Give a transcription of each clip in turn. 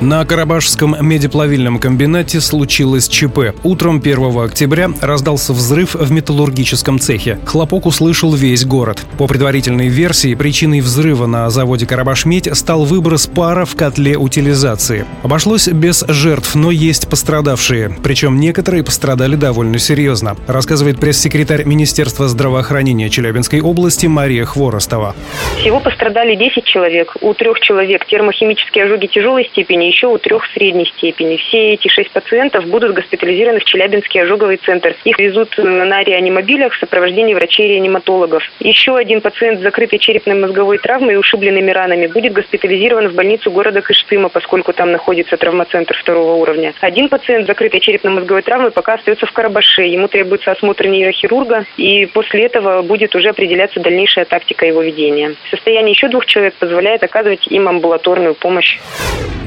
На Карабашском медиплавильном комбинате случилось ЧП. Утром 1 октября раздался взрыв в металлургическом цехе. Хлопок услышал весь город. По предварительной версии, причиной взрыва на заводе «Карабашмедь» стал выброс пара в котле утилизации. Обошлось без жертв, но есть пострадавшие. Причем некоторые пострадали довольно серьезно, рассказывает пресс-секретарь Министерства здравоохранения Челябинской области Мария Хворостова. Всего пострадали 10 человек. У трех человек термохимические ожоги тяжелой степени, еще у трех средней степени. Все эти шесть пациентов будут госпитализированы в Челябинский ожоговый центр. Их везут на реанимобилях в сопровождении врачей-реаниматологов. Еще один пациент с закрытой черепно-мозговой травмой и ушибленными ранами будет госпитализирован в больницу города Кыштыма, поскольку там находится травмоцентр второго уровня. Один пациент с закрытой черепно-мозговой травмой пока остается в Карабаше. Ему требуется осмотр нейрохирурга, и после этого будет уже определяться дальнейшая тактика его ведения. Состояние еще двух человек позволяет оказывать им амбулаторную помощь.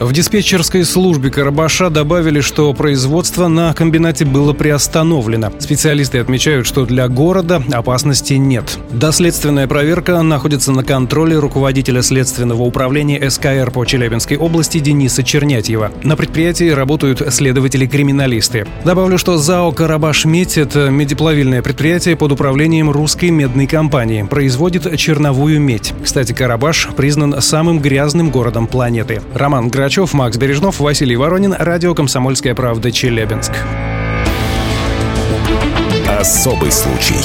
В диспетчерской службе Карабаша добавили, что производство на комбинате было приостановлено. Специалисты отмечают, что для города опасности нет. Доследственная проверка находится на контроле руководителя следственного управления СКР по Челябинской области Дениса Чернятьева. На предприятии работают следователи-криминалисты. Добавлю, что ЗАО «Карабаш Медь» — это медиплавильное предприятие под управлением русской медной компании. Производит черновую медь. Кстати, Карабаш признан самым грязным городом планеты. Роман Грач Грачев, Макс Бережнов, Василий Воронин, Радио «Комсомольская правда», Челябинск. Особый случай.